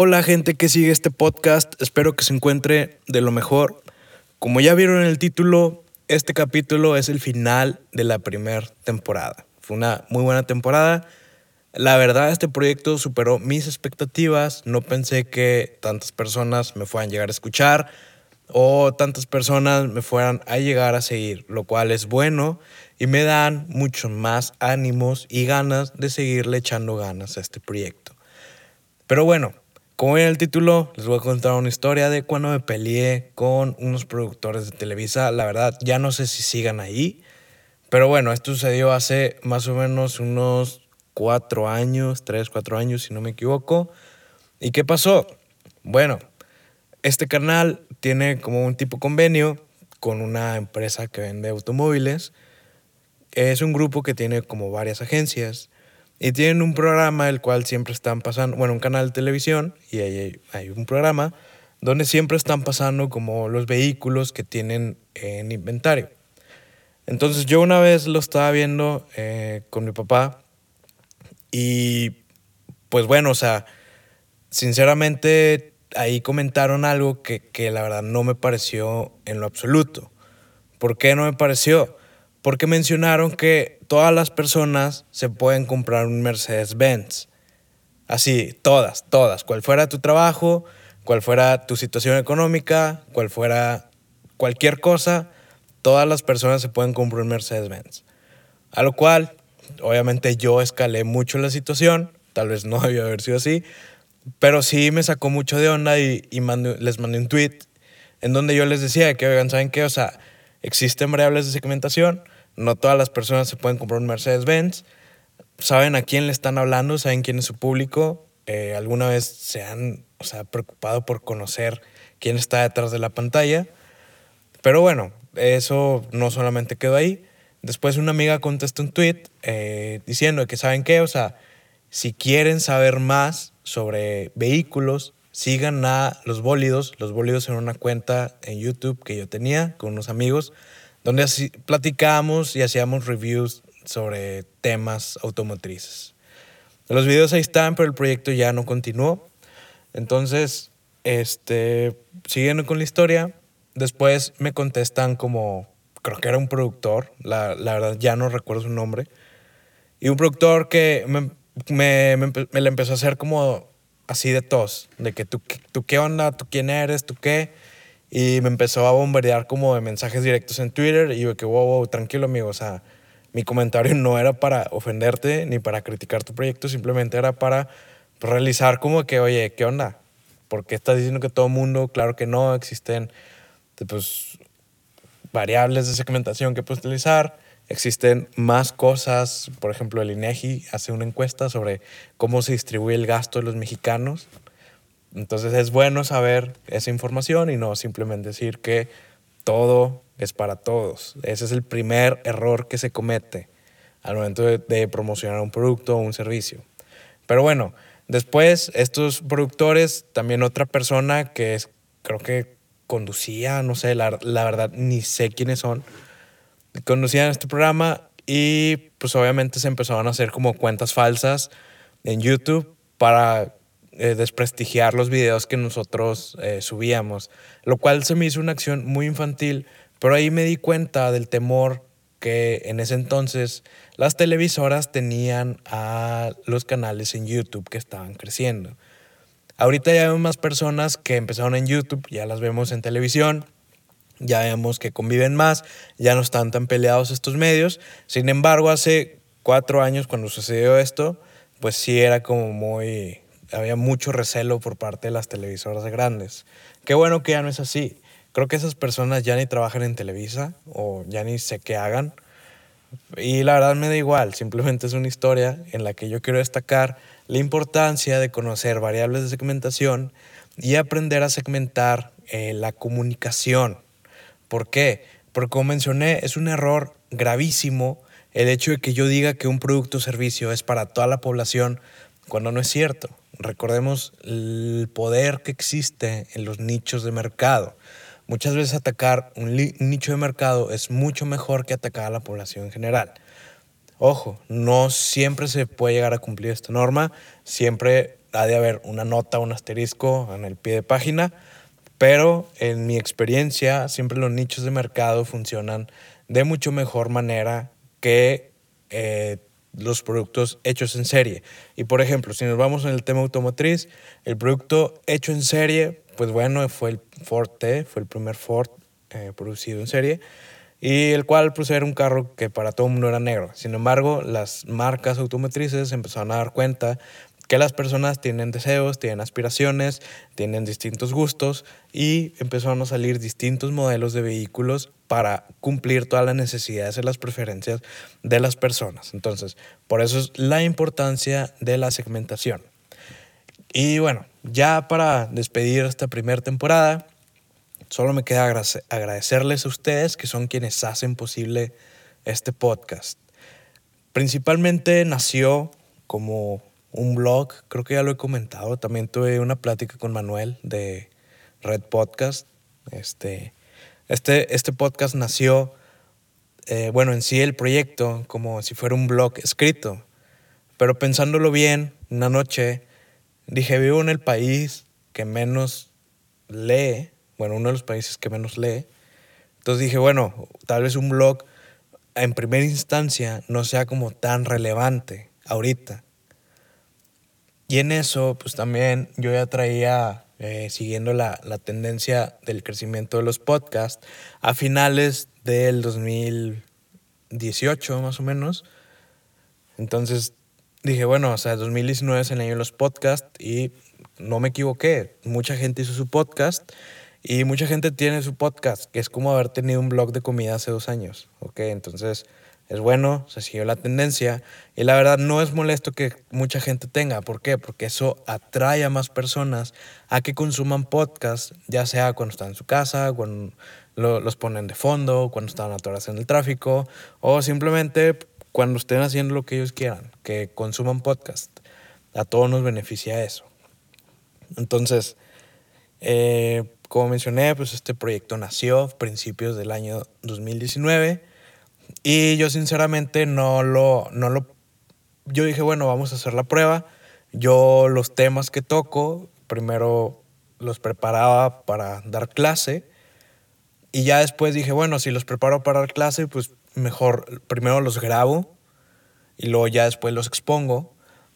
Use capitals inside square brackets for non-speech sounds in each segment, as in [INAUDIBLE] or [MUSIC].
Hola gente que sigue este podcast, espero que se encuentre de lo mejor. Como ya vieron en el título, este capítulo es el final de la primera temporada. Fue una muy buena temporada. La verdad, este proyecto superó mis expectativas. No pensé que tantas personas me fueran a llegar a escuchar o tantas personas me fueran a llegar a seguir, lo cual es bueno y me dan muchos más ánimos y ganas de seguirle echando ganas a este proyecto. Pero bueno, como en el título, les voy a contar una historia de cuando me peleé con unos productores de Televisa. La verdad, ya no sé si sigan ahí, pero bueno, esto sucedió hace más o menos unos cuatro años, tres, cuatro años, si no me equivoco. ¿Y qué pasó? Bueno, este canal tiene como un tipo convenio con una empresa que vende automóviles. Es un grupo que tiene como varias agencias y tienen un programa el cual siempre están pasando, bueno, un canal de televisión y ahí hay un programa donde siempre están pasando como los vehículos que tienen en inventario. Entonces yo una vez lo estaba viendo eh, con mi papá y pues bueno, o sea, sinceramente ahí comentaron algo que, que la verdad no me pareció en lo absoluto. ¿Por qué no me pareció? Porque mencionaron que todas las personas se pueden comprar un Mercedes-Benz. Así, todas, todas. Cual fuera tu trabajo, cual fuera tu situación económica, cual fuera cualquier cosa, todas las personas se pueden comprar un Mercedes-Benz. A lo cual, obviamente yo escalé mucho la situación, tal vez no [LAUGHS] debía haber sido así, pero sí me sacó mucho de onda y, les mandé un tweet en donde yo les decía que, oigan, ¿saben qué? O sea, existen variables de segmentación, no todas las personas se pueden comprar un Mercedes-Benz, saben a quién le están hablando, saben quién es su público, eh, alguna vez se han o sea, preocupado por conocer quién está detrás de la pantalla. Pero bueno, eso no solamente quedó ahí. Después una amiga contestó un tweet eh, diciendo que saben qué, o sea, si quieren saber más sobre vehículos, sigan a Los Bólidos. Los Bólidos en una cuenta en YouTube que yo tenía con unos amigos, donde así platicábamos y hacíamos reviews sobre temas automotrices. Los videos ahí están, pero el proyecto ya no continuó. Entonces, este, siguiendo con la historia, después me contestan como, creo que era un productor, la, la verdad ya no recuerdo su nombre, y un productor que me, me, me, le empezó a hacer como así de tos, de que tú, tú qué onda, tú quién eres, tú qué. Y me empezó a bombardear como de mensajes directos en Twitter y yo que, wow, wow, tranquilo amigo, o sea, mi comentario [LAUGHS] no era para ofenderte ni para criticar tu proyecto, simplemente era para realizar como que, oye, ¿qué onda? ¿Por qué estás diciendo que todo mundo? Claro que no, existen pues, variables de segmentación que puedes utilizar Existen más cosas, por ejemplo, el INEGI hace una encuesta sobre cómo se distribuye el gasto de los mexicanos. Entonces es bueno saber esa información y no simplemente decir que todo es para todos. Ese es el primer error que se comete al momento de, promocionar un producto o un servicio. Pero bueno, después estos productores, también otra persona que es, creo que conducía, no sé, la, la verdad ni sé quiénes son, conocían este programa y pues obviamente se empezaron a hacer como cuentas falsas en YouTube para eh, desprestigiar los videos que nosotros eh, subíamos, lo cual se me hizo una acción muy infantil, pero ahí me di cuenta del temor que en ese entonces las televisoras tenían a los canales en YouTube que estaban creciendo. Ahorita ya hay más personas que empezaron en YouTube, ya las vemos en televisión, ya vemos que conviven más, ya no están tan peleados estos medios. Sin embargo, hace cuatro años cuando sucedió esto, pues sí era como muy, había mucho recelo por parte de las televisoras grandes. Qué bueno que ya no es así. Creo que esas personas ya ni trabajan en Televisa o ya ni sé qué hagan. Y la verdad me da igual, simplemente es una historia en la que yo quiero destacar la importancia de conocer variables de segmentación y aprender a segmentar eh, la comunicación ¿Por qué? Porque como mencioné, es un error gravísimo el hecho de que yo diga que un producto o servicio es para toda la población cuando no es cierto. Recordemos el poder que existe en los nichos de mercado. Muchas veces atacar un, nicho de mercado es mucho mejor que atacar a la población en general. Ojo, no siempre se puede llegar a cumplir esta norma, siempre ha de haber una nota, un asterisco en el pie de página, pero en mi experiencia siempre los nichos de mercado funcionan de mucho mejor manera que eh, los productos hechos en serie. Y por ejemplo, si nos vamos en el tema automotriz, el producto hecho en serie, pues bueno, fue el Ford T, fue el primer Ford eh, producido en serie, y el cual pues era un carro que para todo el mundo era negro. Sin embargo, las marcas automotrices empezaron a dar cuenta que las personas tienen deseos, tienen aspiraciones, tienen distintos gustos y empezaron a salir distintos modelos de vehículos para cumplir todas las necesidades y las preferencias de las personas. Entonces, por eso es la importancia de la segmentación. Y bueno, ya para despedir esta primera temporada, solo me queda agradecerles a ustedes que son quienes hacen posible este podcast. Principalmente nació como un blog, creo que ya lo he comentado. También tuve una plática con Manuel de Red Podcast. Este, este, este podcast nació, eh, bueno, en sí el proyecto como si fuera un blog escrito. Pero pensándolo bien, una noche dije, vivo en el país que menos lee, bueno, uno de los países que menos lee. Entonces dije, bueno, tal vez un blog en primera instancia no sea como tan relevante ahorita. Y en eso, pues también yo ya traía, eh, siguiendo la, la, tendencia del crecimiento de los podcasts, a finales del 2018 más o menos. Entonces dije, bueno, o sea, 2019 es el año de los podcasts y no me equivoqué. Mucha gente hizo su podcast y mucha gente tiene su podcast, que es como haber tenido un blog de comida hace dos años. Ok, entonces es bueno, se siguió la tendencia y la verdad no es molesto que mucha gente tenga. ¿Por qué? Porque eso atrae a más personas a que consuman podcasts, ya sea cuando están en su casa, cuando los ponen de fondo, cuando están atorados en el tráfico o simplemente cuando estén haciendo lo que ellos quieran, que consuman podcast. A todos nos beneficia eso. Entonces, eh, como mencioné, pues este proyecto nació a principios del año 2019 y yo sinceramente no lo, no lo... Yo dije, bueno, vamos a hacer la prueba. Yo los temas que toco, primero los preparaba para dar clase. Y ya después dije, bueno, si los preparo para dar clase, pues mejor primero los grabo y luego ya después los expongo.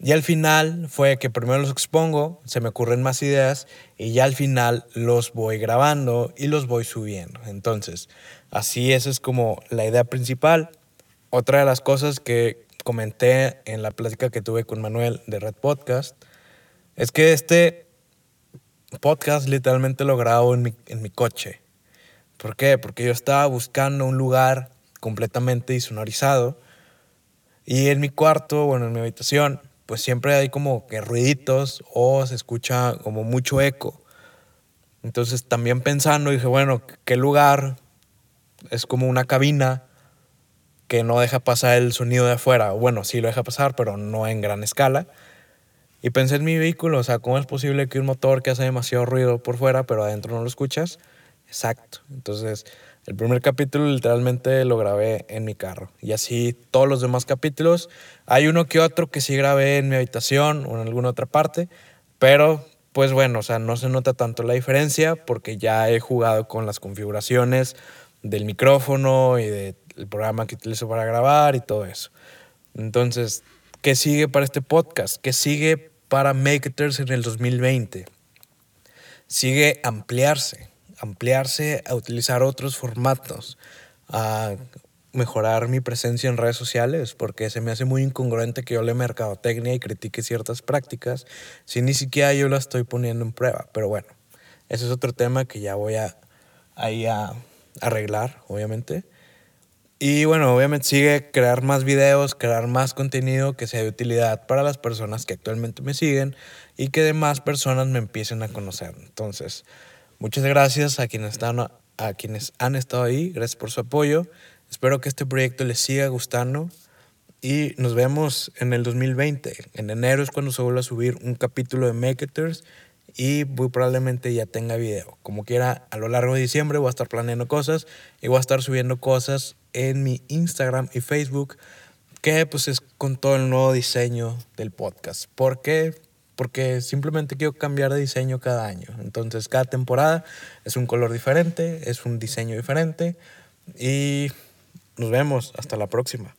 Y al final fue que primero los expongo, se me ocurren más ideas y ya al final los voy grabando y los voy subiendo. Entonces, así esa es como la idea principal. Otra de las cosas que comenté en la plática que tuve con Manuel de Red Podcast es que este podcast literalmente lo grabo en mi, en mi coche. ¿Por qué? Porque yo estaba buscando un lugar completamente insonorizado y en mi cuarto, bueno, en mi habitación, pues siempre hay como que ruiditos o se escucha como mucho eco. Entonces también pensando dije, bueno, ¿qué lugar es como una cabina que no deja pasar el sonido de afuera? Bueno, sí lo deja pasar, pero no en gran escala. Y pensé en mi vehículo, o sea, ¿cómo es posible que un motor que hace demasiado ruido por fuera, pero adentro no lo escuchas? Exacto. Entonces, el primer capítulo literalmente lo grabé en mi carro. Y así todos los demás capítulos. Hay uno que otro que sí grabé en mi habitación o en alguna otra parte. Pero pues bueno, o sea, no se nota tanto la diferencia porque ya he jugado con las configuraciones del micrófono y del programa que utilizo para grabar y todo eso. Entonces, ¿qué sigue para este podcast? ¿Qué sigue para Makers en el 2020? Sigue ampliarse ampliarse a utilizar otros formatos, a mejorar mi presencia en redes sociales, porque se me hace muy incongruente que yo le mercadotecnia y critique ciertas prácticas si ni siquiera yo la estoy poniendo en prueba. Pero bueno, ese es otro tema que ya voy a, ahí a arreglar, obviamente. Y bueno, obviamente sigue crear más videos, crear más contenido que sea de utilidad para las personas que actualmente me siguen y que demás personas me empiecen a conocer. Entonces, Muchas gracias a quienes, están, a quienes han estado ahí, gracias por su apoyo. Espero que este proyecto les siga gustando y nos vemos en el 2020. En enero es cuando se vuelve a subir un capítulo de Makers y muy probablemente ya tenga video. Como quiera, a lo largo de diciembre voy a estar planeando cosas y voy a estar subiendo cosas en mi Instagram y Facebook que pues es con todo el nuevo diseño del podcast. ¿Por qué? Porque simplemente quiero cambiar de diseño cada año. Entonces, cada temporada es un color diferente, es un diseño diferente y nos vemos. Hasta la próxima.